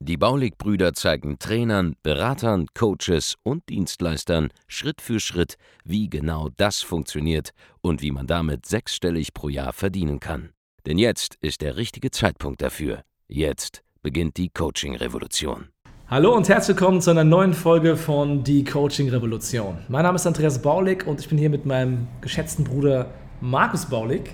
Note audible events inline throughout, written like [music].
Die Baulig-Brüder zeigen Trainern, Beratern, Coaches und Dienstleistern Schritt für Schritt, wie genau das funktioniert und wie man damit sechsstellig pro Jahr verdienen kann. Denn jetzt ist der richtige Zeitpunkt dafür. Jetzt beginnt die Coaching-Revolution. Hallo und herzlich willkommen zu einer neuen Folge von Die Coaching Revolution. Mein Name ist Andreas Baulig und ich bin hier mit meinem geschätzten Bruder Markus Baulig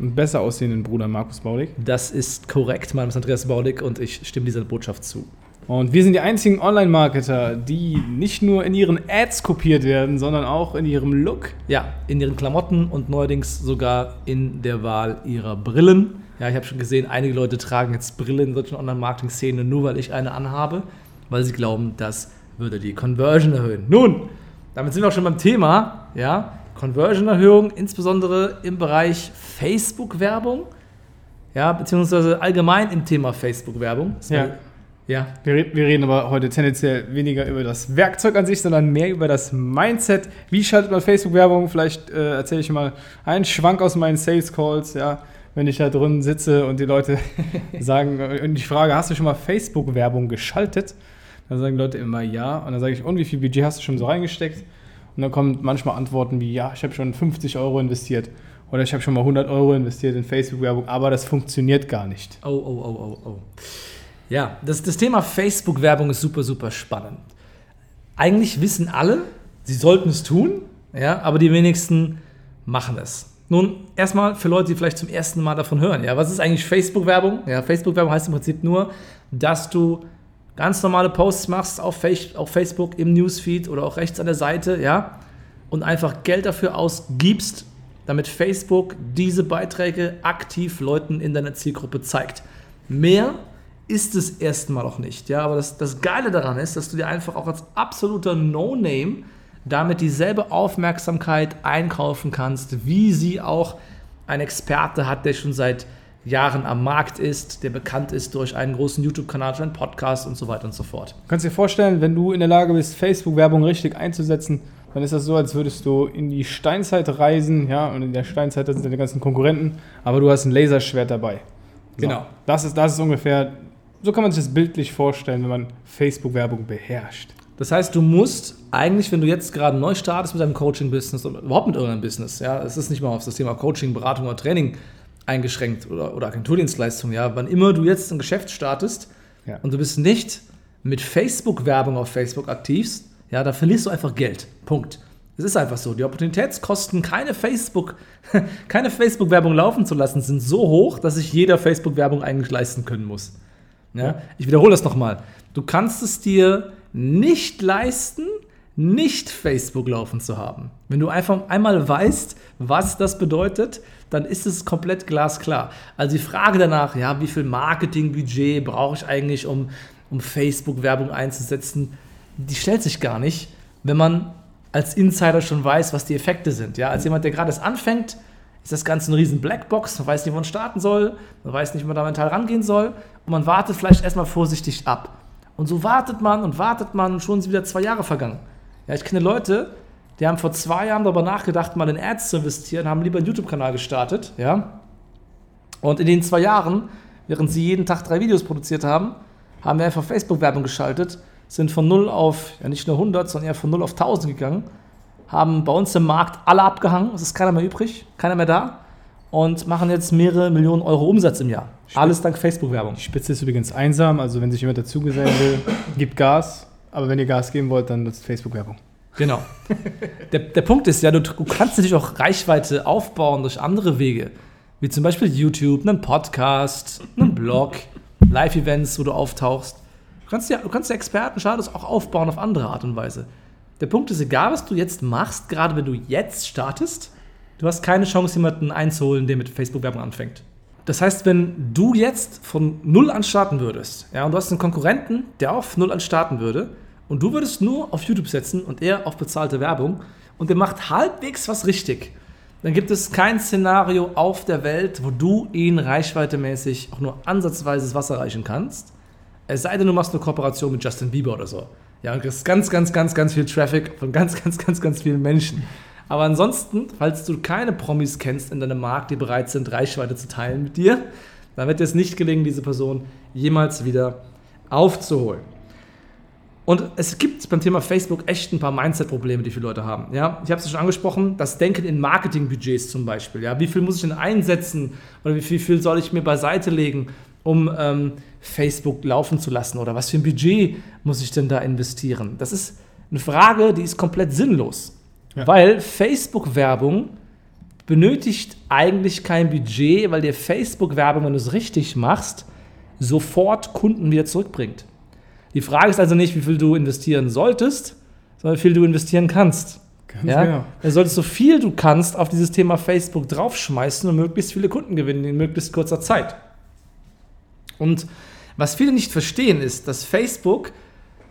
besser aussehenden Bruder Markus Baulig. Das ist korrekt. Mein Name ist Andreas Baulig und ich stimme dieser Botschaft zu. Und wir sind die einzigen Online-Marketer, die nicht nur in ihren Ads kopiert werden, sondern auch in ihrem Look. Ja, in ihren Klamotten und neuerdings sogar in der Wahl ihrer Brillen. Ja, ich habe schon gesehen, einige Leute tragen jetzt Brillen in solchen Online-Marketing-Szenen nur, weil ich eine anhabe, weil sie glauben, das würde die Conversion erhöhen. Nun, damit sind wir auch schon beim Thema. Ja, Conversion-Erhöhung, insbesondere im Bereich Facebook-Werbung, ja, beziehungsweise allgemein im Thema Facebook-Werbung. Ja. ja. Wir, wir, reden aber heute tendenziell weniger über das Werkzeug an sich, sondern mehr über das Mindset. Wie schaltet man Facebook-Werbung? Vielleicht äh, erzähle ich mal einen Schwank aus meinen Sales-Calls, ja wenn ich da drin sitze und die Leute [laughs] sagen, und ich frage, hast du schon mal Facebook-Werbung geschaltet? Dann sagen die Leute immer ja. Und dann sage ich, und wie viel Budget hast du schon so reingesteckt? Und dann kommen manchmal Antworten wie, ja, ich habe schon 50 Euro investiert oder ich habe schon mal 100 Euro investiert in Facebook-Werbung, aber das funktioniert gar nicht. Oh, oh, oh, oh, oh. Ja, das, das Thema Facebook-Werbung ist super, super spannend. Eigentlich wissen alle, sie sollten es tun, ja, aber die wenigsten machen es. Nun, erstmal für Leute, die vielleicht zum ersten Mal davon hören, ja, was ist eigentlich Facebook-Werbung? Ja, Facebook-Werbung heißt im Prinzip nur, dass du ganz normale Posts machst auf, Facebook im Newsfeed oder auch rechts an der Seite, ja, und einfach Geld dafür ausgibst, damit Facebook diese Beiträge aktiv Leuten in deiner Zielgruppe zeigt. Mehr ist es erstmal auch nicht, ja, aber das, das Geile daran ist, dass du dir einfach auch als absoluter No-Name damit dieselbe Aufmerksamkeit einkaufen kannst, wie sie auch ein Experte hat, der schon seit Jahren am Markt ist, der bekannt ist durch einen großen YouTube-Kanal, durch einen Podcast und so weiter und so fort. Du kannst dir vorstellen, wenn du in der Lage bist, Facebook-Werbung richtig einzusetzen, dann ist das so, als würdest du in die Steinzeit reisen, ja, und in der Steinzeit sind deine ganzen Konkurrenten, aber du hast ein Laserschwert dabei. So. Genau. Das ist, das ist ungefähr, so kann man sich das bildlich vorstellen, wenn man Facebook-Werbung beherrscht. Das heißt, du musst eigentlich, wenn du jetzt gerade neu startest mit deinem Coaching-Business oder überhaupt mit irgendeinem Business, ja, es ist nicht mal auf das Thema Coaching, Beratung oder Training eingeschränkt oder, oder Agenturdienstleistungen, ja, wann immer du jetzt ein Geschäft startest ja. und du bist nicht mit Facebook-Werbung auf Facebook aktiv, ja, da verlierst du einfach Geld. Punkt. Es ist einfach so. Die Opportunitätskosten, keine Facebook, [laughs] keine Facebook-Werbung laufen zu lassen, sind so hoch, dass sich jeder Facebook-Werbung eigentlich leisten können muss. Ja? ja. Ich wiederhole das nochmal. Du kannst es dir nicht leisten, nicht Facebook laufen zu haben. Wenn du einfach einmal weißt, was das bedeutet, dann ist es komplett glasklar. Also die Frage danach, ja, wie viel Marketingbudget brauche ich eigentlich, um, um Facebook-Werbung einzusetzen, die stellt sich gar nicht, wenn man als Insider schon weiß, was die Effekte sind. Ja, als jemand, der gerade erst anfängt, ist das Ganze eine riesen Blackbox. Man weiß nicht, wo man starten soll, man weiß nicht, wie man da mental rangehen soll und man wartet vielleicht erstmal vorsichtig ab. Und so wartet man und wartet man und schon sind wieder zwei Jahre vergangen. Ja, ich kenne Leute, die haben vor zwei Jahren darüber nachgedacht, mal in Ads zu investieren, haben lieber einen YouTube-Kanal gestartet, ja. Und in den zwei Jahren, während sie jeden Tag drei Videos produziert haben, haben wir einfach Facebook-Werbung geschaltet, sind von 0 auf, ja nicht nur 100, sondern eher von 0 auf 1000 gegangen, haben bei uns im Markt alle abgehangen, es ist keiner mehr übrig, keiner mehr da und machen jetzt mehrere Millionen Euro Umsatz im Jahr. Alles dank Facebook-Werbung. Die Spitze ist übrigens einsam, also wenn sich jemand dazugesellen will, gibt Gas. Aber wenn ihr Gas geben wollt, dann nutzt Facebook-Werbung. Genau. der, der Punkt ist ja, du, du kannst natürlich auch Reichweite aufbauen durch andere Wege. Wie zum Beispiel YouTube, einen Podcast, einen Blog, Live-Events, wo du auftauchst. Du kannst ja, du kannst ja Expertenstatus auch aufbauen auf andere Art und Weise. Der Punkt ist, egal was du jetzt machst, gerade wenn du jetzt startest, du hast keine Chance, jemanden einzuholen, der mit Facebook-Werbung anfängt. Das heißt, wenn du jetzt von null an starten würdest, ja, und du hast einen Konkurrenten, der auf null an starten würde, und du würdest nur auf YouTube setzen und er auf bezahlte Werbung, und der macht halbwegs was richtig, dann gibt es kein Szenario auf der Welt, wo du ihn reichweitemäßig auch nur ansatzweise das Wasser reichen kannst. Es sei denn, du machst eine Kooperation mit Justin Bieber oder so. Ja, und kriegst ganz, ganz, ganz, ganz viel Traffic von ganz, ganz, ganz, ganz vielen Menschen. Aber ansonsten, falls du keine Promis kennst in deinem Markt, die bereit sind, Reichweite zu teilen mit dir, dann wird es nicht gelingen, diese Person jemals wieder aufzuholen. Und es gibt beim Thema Facebook echt ein paar Mindset-Probleme, die viele Leute haben. Ja? Ich habe es schon angesprochen, das Denken in Marketingbudgets zum Beispiel. Ja? Wie viel muss ich denn einsetzen oder wie viel, viel soll ich mir beiseite legen, um ähm, Facebook laufen zu lassen? Oder was für ein Budget muss ich denn da investieren? Das ist eine Frage, die ist komplett sinnlos. Ja. Weil Facebook-Werbung benötigt eigentlich kein Budget, weil dir Facebook-Werbung, wenn du es richtig machst, sofort Kunden wieder zurückbringt. Die Frage ist also nicht, wie viel du investieren solltest, sondern wie viel du investieren kannst. Ganz ja? Genau. Du solltest so viel du kannst auf dieses Thema Facebook draufschmeißen und möglichst viele Kunden gewinnen in möglichst kurzer Zeit. Und was viele nicht verstehen, ist, dass Facebook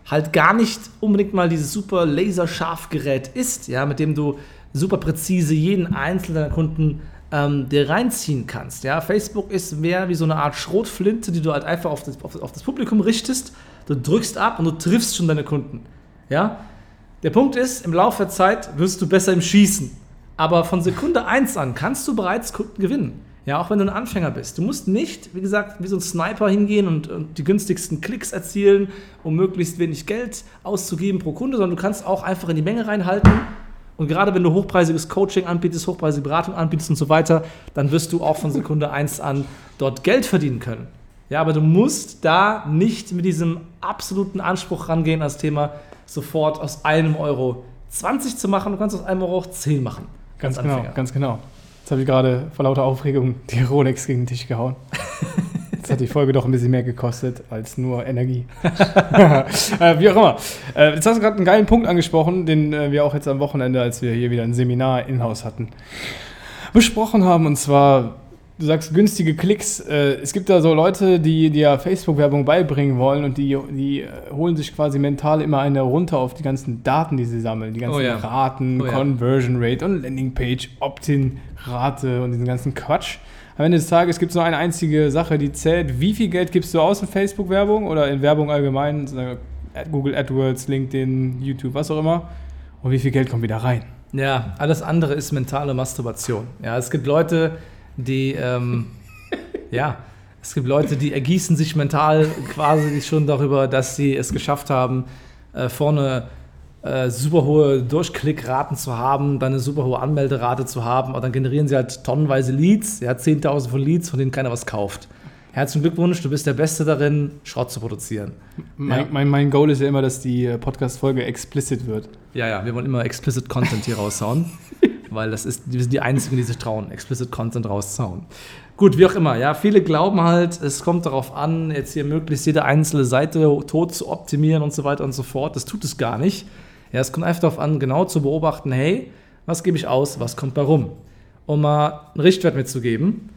halt gar nicht unbedingt mal dieses super laserscharf Gerät ist, ja, mit dem du super präzise jeden einzelnen deiner Kunden ähm, dir reinziehen kannst. Ja? Facebook ist mehr wie so eine Art Schrotflinte, die du halt einfach auf das, auf, auf das Publikum richtest. Du drückst ab und du triffst schon deine Kunden. Ja? Der Punkt ist, im Laufe der Zeit wirst du besser im Schießen. Aber von Sekunde 1 an kannst du bereits Kunden gewinnen. Ja, auch wenn du ein Anfänger bist. Du musst nicht, wie gesagt, wie so ein Sniper hingehen und, und, die günstigsten Klicks erzielen, um möglichst wenig Geld auszugeben pro Kunde, sondern du kannst auch einfach in die Menge reinhalten und gerade wenn du hochpreisiges Coaching anbietest, hochpreisige Beratung anbietest und so weiter, dann wirst du auch von Sekunde 1 an dort Geld verdienen können. Ja, aber du musst da nicht mit diesem absoluten Anspruch rangehen als Thema, sofort aus einem Euro 20 zu machen. Du kannst aus einem Euro auch 10 machen. Ganz genau, ganz genau. Jetzt habe ich gerade vor lauter Aufregung die [laughs] Rolex gegen den Tisch gehauen. Jetzt hat die Folge doch ein bisschen mehr gekostet als nur Energie. [laughs] äh, wie auch immer. Äh, jetzt hast du gerade einen geilen Punkt angesprochen, den äh, wir auch jetzt am Wochenende, als wir hier wieder ein Seminar in-house hatten, besprochen haben. Und zwar, du sagst günstige Klicks. Äh, es gibt da so Leute, die dir Facebook-Werbung beibringen wollen und die, die äh, holen sich quasi mental immer eine runter auf die ganzen Daten, die sie sammeln. Die ganzen oh ja. Raten, oh ja. Conversion Rate und Landingpage, Opt-in-Rate und diesen ganzen Quatsch am Ende des Tages gibt es nur eine einzige Sache, die zählt. Wie viel Geld gibst du aus in Facebook-Werbung oder in Werbung allgemein? Google AdWords, LinkedIn, YouTube, was auch immer. Und wie viel Geld kommt wieder rein? Ja, alles andere ist mentale Masturbation. Ja, es gibt Leute, die, ähm, ja, es gibt Leute, die ergießen sich mental quasi schon darüber, dass sie es geschafft haben, äh, vorne äh, super hohe Durchklickraten zu haben, dann eine super hohe Anmelderate zu haben, und dann generieren sie halt tonnenweise Leads, ja, 10.000 von Leads, von denen keiner was kauft. Herzlichen Glückwunsch, du bist der Beste darin, Schrott zu produzieren. Mein, ja. mein, mein Goal ist ja immer, dass die äh, Podcast-Folge explicit wird. Ja, ja, wir wollen immer explicit Content hier raushauen, [laughs] weil das ist, wir sind die Einzigen, die sich trauen, explicit Content rauszuhauen. Gut, wie auch immer, ja, viele glauben halt, es kommt darauf an, jetzt hier möglichst jede einzelne Seite tot zu optimieren und so weiter und so fort. Das tut es gar nicht. Ja, es kommt einfach darauf an, genau zu beobachten, hey, was gebe ich aus, was kommt bei rum? Um mal einen Richtwert mitzugeben.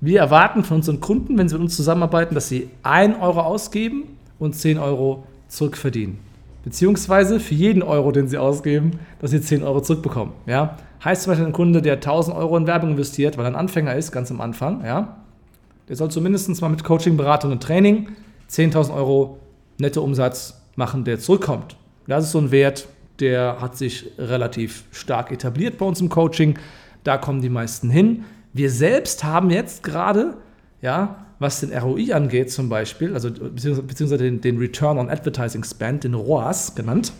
Wir erwarten von unseren Kunden, wenn sie mit uns zusammenarbeiten, dass sie 1 Euro ausgeben und 10 Euro zurückverdienen. Beziehungsweise für jeden Euro, den sie ausgeben, dass sie 10 Euro zurückbekommen. Ja? Heißt zum Beispiel ein Kunde, der 1000 Euro in Werbung investiert, weil er ein Anfänger ist, ganz am Anfang, ja? der soll zumindest mal mit Coaching, Beratung und Training 10.000 Euro netto Umsatz machen, der zurückkommt. Das ist so ein Wert, der hat sich relativ stark etabliert bei uns im Coaching. Da kommen die meisten hin. Wir selbst haben jetzt gerade, ja, was den ROI angeht zum Beispiel, also beziehungsweise den, den Return on Advertising Spend, den ROAS genannt,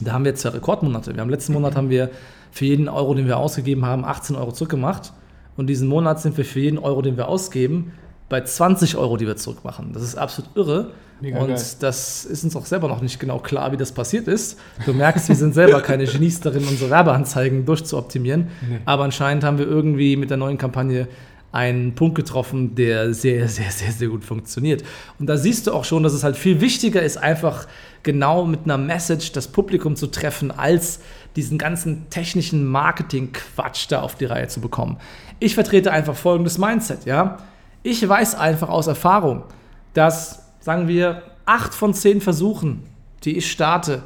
da haben wir jetzt ja Rekordmonate. Wir haben letzten Monat haben wir für jeden Euro, den wir ausgegeben haben, 18 Euro zurückgemacht. Und diesen Monat sind wir für jeden Euro, den wir ausgeben, bei 20 Euro, die wir zurückmachen. Das ist absolut irre. Mega und geil. das ist uns auch selber noch nicht genau klar, wie das passiert ist. Du merkst, wir sind selber keine Genies darin, unsere Werbeanzeigen durchzuoptimieren. Nee. Aber anscheinend haben wir irgendwie mit der neuen Kampagne einen Punkt getroffen, der sehr, sehr, sehr, sehr gut funktioniert. Und da siehst du auch schon, dass es halt viel wichtiger ist, einfach genau mit einer Message das Publikum zu treffen, als diesen ganzen technischen Marketing-Quatsch da auf die Reihe zu bekommen. Ich vertrete einfach folgendes Mindset, ja. Ich weiß einfach aus Erfahrung, dass sagen wir, acht von zehn Versuchen, die ich starte,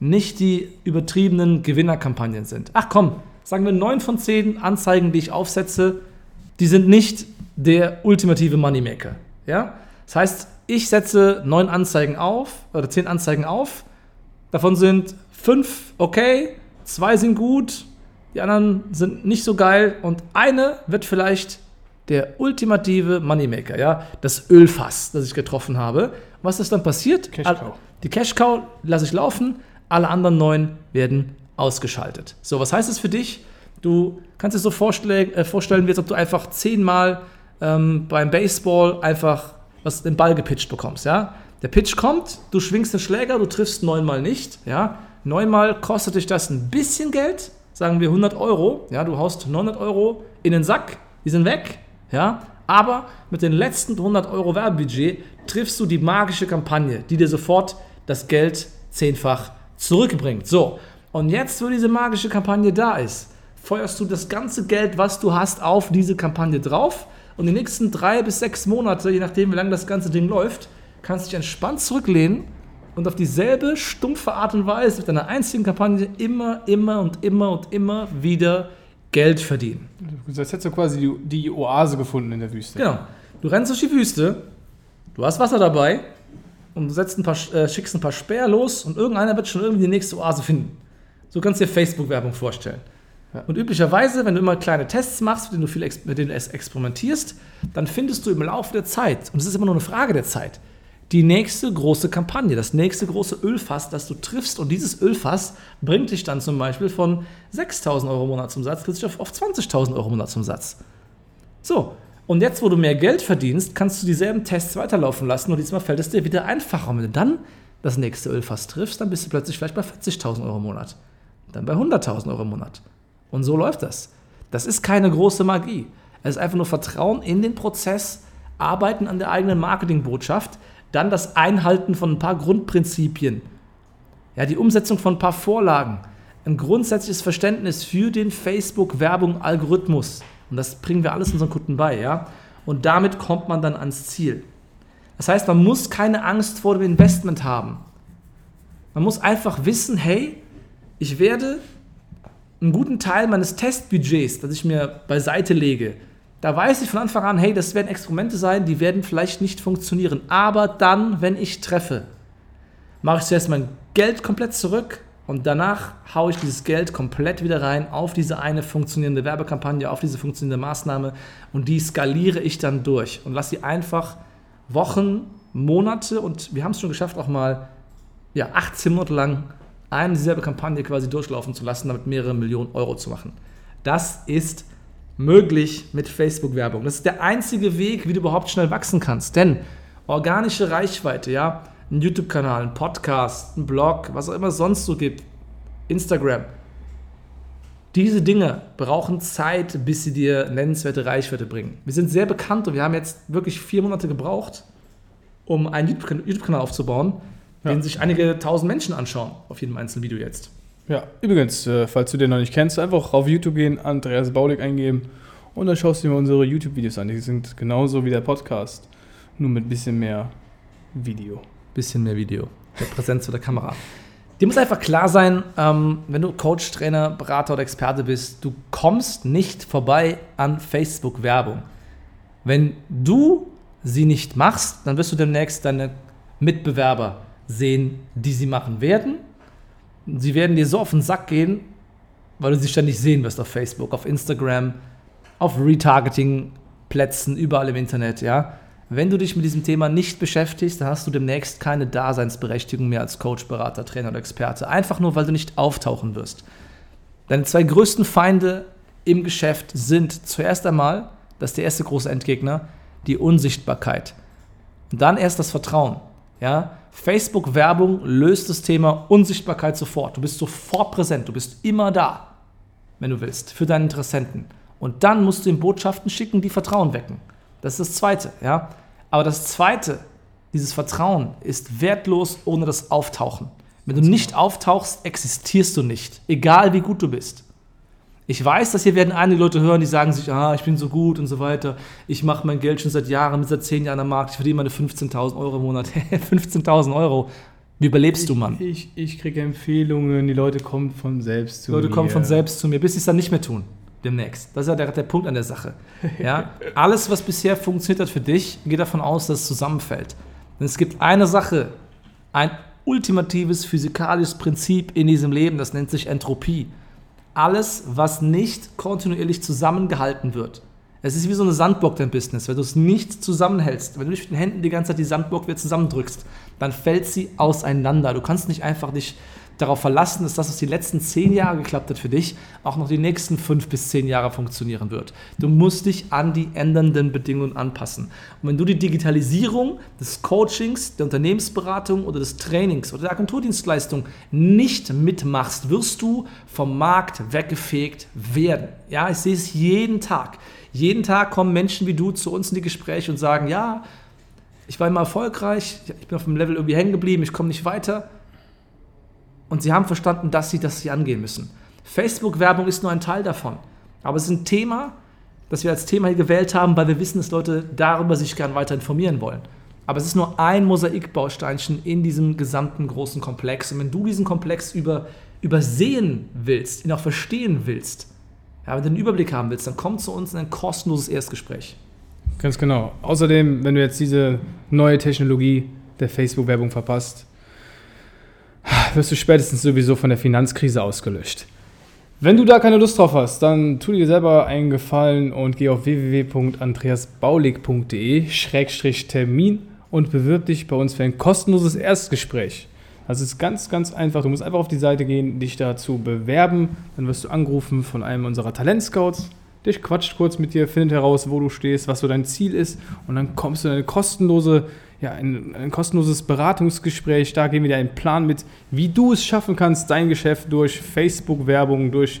nicht die übertriebenen Gewinnerkampagnen sind. Ach komm, sagen wir, neun von zehn Anzeigen, die ich aufsetze, die sind nicht der ultimative Moneymaker. Ja? Das heißt, ich setze neun Anzeigen auf oder zehn Anzeigen auf. Davon sind fünf okay, zwei sind gut, die anderen sind nicht so geil und eine wird vielleicht der ultimative Moneymaker, ja, das Ölfass, das ich getroffen habe. Was ist dann passiert? Cash Cow. Die Cash Cow lasse ich laufen, alle anderen neun werden ausgeschaltet. So, was heißt das für dich? Du kannst dir so vorstellen, äh, vorstellen wie als ob du einfach zehnmal ähm, beim Baseball einfach was, den Ball gepitcht bekommst, ja. Der Pitch kommt, du schwingst den Schläger, du triffst neunmal nicht, ja. Neunmal kostet dich das ein bisschen Geld, sagen wir 100 Euro, ja, du haust 900 Euro in den Sack, die sind weg, ja, aber mit den letzten 100 Euro Werbebudget triffst du die magische Kampagne, die dir sofort das Geld zehnfach zurückbringt. So, und jetzt, wo diese magische Kampagne da ist, feuerst du das ganze Geld, was du hast, auf diese Kampagne drauf. Und die nächsten drei bis sechs Monate, je nachdem, wie lange das ganze Ding läuft, kannst du dich entspannt zurücklehnen und auf dieselbe stumpfe Art und Weise mit einer einzigen Kampagne immer, immer und immer und immer wieder Geld verdienen. Jetzt hättest du quasi die, die Oase gefunden in der Wüste. Genau. Du rennst durch die Wüste, du hast Wasser dabei und du setzt ein paar, äh, schickst ein paar Speer los und irgendeiner wird schon irgendwie die nächste Oase finden. So kannst du dir Facebook-Werbung vorstellen. Ja. Und üblicherweise, wenn du immer kleine Tests machst, mit denen du viel mit denen du es experimentierst, dann findest du im Laufe der Zeit, und es ist immer nur eine Frage der Zeit, die nächste große Kampagne, das nächste große Ölfass, das du triffst. Und dieses Ölfass bringt dich dann zum Beispiel von 6.000 Euro Monatsumsatz plötzlich auf, auf 20.000 Euro Monatsumsatz. So, und jetzt, wo du mehr Geld verdienst, kannst du dieselben Tests weiterlaufen lassen und diesmal fällt es dir wieder einfacher. Und wenn du dann das nächste Ölfass triffst, dann bist du plötzlich vielleicht bei 40.000 Euro im Monat, dann bei 100.000 Euro im Monat. Und so läuft das. Das ist keine große Magie. Es ist einfach nur Vertrauen in den Prozess, Arbeiten an der eigenen Marketingbotschaft, dann das Einhalten von ein paar Grundprinzipien, ja, die Umsetzung von ein paar Vorlagen, ein grundsätzliches Verständnis für den Facebook-Werbung-Algorithmus. Und das bringen wir alles unseren Kunden bei, ja. Und damit kommt man dann ans Ziel. Das heißt, man muss keine Angst vor dem Investment haben. Man muss einfach wissen, hey, ich werde einen guten Teil meines Testbudgets, das ich mir beiseite lege, da weiß ich von Anfang an, hey, das werden Experimente sein, die werden vielleicht nicht funktionieren. Aber dann, wenn ich treffe, mache ich zuerst mein Geld komplett zurück und danach haue ich dieses Geld komplett wieder rein auf diese eine funktionierende Werbekampagne, auf diese funktionierende Maßnahme und die skaliere ich dann durch und lasse sie einfach Wochen, Monate und wir haben es schon geschafft, auch mal ja, 18 Monate lang eine dieselbe Kampagne quasi durchlaufen zu lassen, damit mehrere Millionen Euro zu machen. Das ist möglich mit Facebook-Werbung. Das ist der einzige Weg, wie du überhaupt schnell wachsen kannst. Denn organische Reichweite, ja, ein YouTube-Kanal, ein Podcast, ein Blog, was auch immer es sonst so gibt, Instagram, diese Dinge brauchen Zeit, bis sie dir nennenswerte Reichweite bringen. Wir sind sehr bekannt und wir haben jetzt wirklich vier Monate gebraucht, um einen YouTube-Kanal aufzubauen, ja. den sich einige tausend Menschen anschauen auf jedem einzelnen Video jetzt. Ja, übrigens, äh, falls du den noch nicht kennst, einfach auf YouTube gehen, Andreas Baulig eingeben und dann schaust du dir unsere YouTube-Videos an. Die sind genauso wie der Podcast, nur mit ein bisschen mehr Video. Bisschen mehr Video, der Präsenz der Kamera. Dir muss einfach klar sein, ähm, wenn du Coach, Trainer, Berater oder Experte bist, du kommst nicht vorbei an Facebook-Werbung. Wenn du sie nicht machst, dann wirst du demnächst deine Mitbewerber sehen, die sie machen werden sie werden dir so auf den Sack gehen, weil du sie ständig sehen wirst auf Facebook, auf Instagram, auf Retargeting-Plätzen, überall im Internet, ja. Wenn du dich mit diesem Thema nicht beschäftigst, dann hast du demnächst keine Daseinsberechtigung mehr als Coach, Berater, Trainer oder Experte. Einfach nur, weil du nicht auftauchen wirst. Deine zwei größten Feinde im Geschäft sind zuerst einmal, das ist der erste große Endgegner, die Unsichtbarkeit. Und dann erst das Vertrauen. Ja? Facebook-Werbung löst das Thema Unsichtbarkeit sofort. Du bist sofort präsent, du bist immer da, wenn du willst, für deinen Interessenten. Und dann musst du ihm Botschaften schicken, die Vertrauen wecken. Das ist das Zweite. Ja? Aber das Zweite, dieses Vertrauen, ist wertlos ohne das Auftauchen. Wenn du nicht auftauchst, existierst du nicht, egal wie gut du bist. Ich weiß, dass hier werden einige Leute hören, die sagen sich, ah, ich bin so gut und so weiter. Ich mache mein Geld schon seit Jahren, seit zehn Jahren am Markt. Ich verdiene meine 15.000 Euro im Monat. [laughs] 15.000 Euro. Wie überlebst du, Mann? Ich, ich kriege Empfehlungen, die Leute kommen von selbst zu Leute mir. kommen von selbst zu mir, bis sie es dann nicht mehr tun. Demnächst. Das ist ja der, der Punkt an der Sache. Ja? [laughs] Alles, was bisher funktioniert hat für dich, geht davon aus, dass es zusammenfällt. Denn es gibt eine Sache, ein ultimatives physikalisches Prinzip in diesem Leben, das nennt sich Entropie. Alles, was nicht kontinuierlich zusammengehalten wird. Es ist wie so eine Sandburg dein Business. Wenn du es nicht zusammenhältst, wenn du nicht mit den Händen die ganze Zeit die Sandburg wieder zusammendrückst, dann fällt sie auseinander. Du kannst nicht einfach dich darauf verlassen, dass das, was die letzten zehn Jahre geklappt hat für dich, auch noch die nächsten fünf bis zehn Jahre funktionieren wird. Du musst dich an die ändernden Bedingungen anpassen. Und wenn du die Digitalisierung des Coachings, der Unternehmensberatung oder des Trainings oder der Agenturdienstleistung nicht mitmachst, wirst du vom Markt weggefegt werden. Ja, ich sehe es jeden Tag. Jeden Tag kommen Menschen wie du zu uns in die Gespräche und sagen, ja, ich war immer erfolgreich, ich bin auf dem Level irgendwie hängen geblieben, ich komme nicht weiter. Und sie haben verstanden, dass sie das hier angehen müssen. Facebook-Werbung ist nur ein Teil davon. Aber es ist ein Thema, das wir als Thema hier gewählt haben, weil wir wissen, dass Leute darüber sich gern weiter informieren wollen. Aber es ist nur ein Mosaikbausteinchen in diesem gesamten großen Komplex. Und wenn du diesen Komplex über, übersehen willst, ihn auch verstehen willst, ja, wenn du einen Überblick haben willst, dann komm zu uns in ein kostenloses Erstgespräch. Ganz genau. Außerdem, wenn du jetzt diese neue Technologie der Facebook-Werbung verpasst, wirst du spätestens sowieso von der Finanzkrise ausgelöscht. Wenn du da keine Lust drauf hast, dann tu dir selber einen Gefallen und geh auf www.andreasbaulig.de-termin und bewirb dich bei uns für ein kostenloses Erstgespräch. Das ist ganz, ganz einfach. Du musst einfach auf die Seite gehen, dich dazu bewerben. Dann wirst du angerufen von einem unserer Talentscouts. Der quatscht kurz mit dir, findet heraus, wo du stehst, was so dein Ziel ist. Und dann kommst du in eine kostenlose ja, ein, ein, kostenloses Beratungsgespräch. Da gehen wir dir einen Plan mit, wie du es schaffen kannst, dein Geschäft durch Facebook-Werbung, durch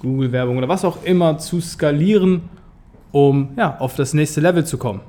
Google-Werbung oder was auch immer zu skalieren, um ja, auf das nächste Level zu kommen.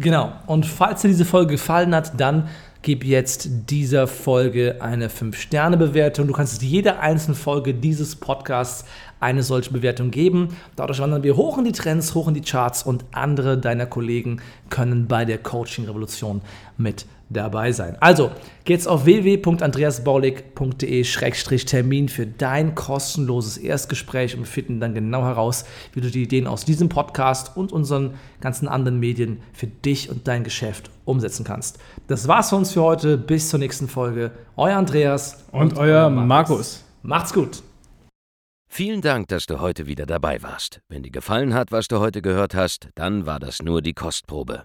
Genau. Und falls dir diese Folge gefallen hat, dann gib jetzt dieser Folge eine 5-Sterne-Bewertung. Du kannst jede einzelne Folge dieses Podcasts eine solche Bewertung geben. Dadurch wandern wir hoch in die Trends, hoch in die Charts und andere deiner Kollegen können bei der Coaching-Revolution mit dabei sein. Also, geht's auf www.andreasbaulig.de-termin für dein kostenloses Erstgespräch und wir finden dann genau heraus, wie du die Ideen aus diesem Podcast und unseren ganzen anderen Medien für dich und dein Geschäft umsetzen kannst. Das war's von uns für heute. Bis zur nächsten Folge. Euer Andreas und, und euer Markus. Markus. Macht's gut. Vielen Dank, dass du heute wieder dabei warst. Wenn dir gefallen hat, was du heute gehört hast, dann war das nur die Kostprobe.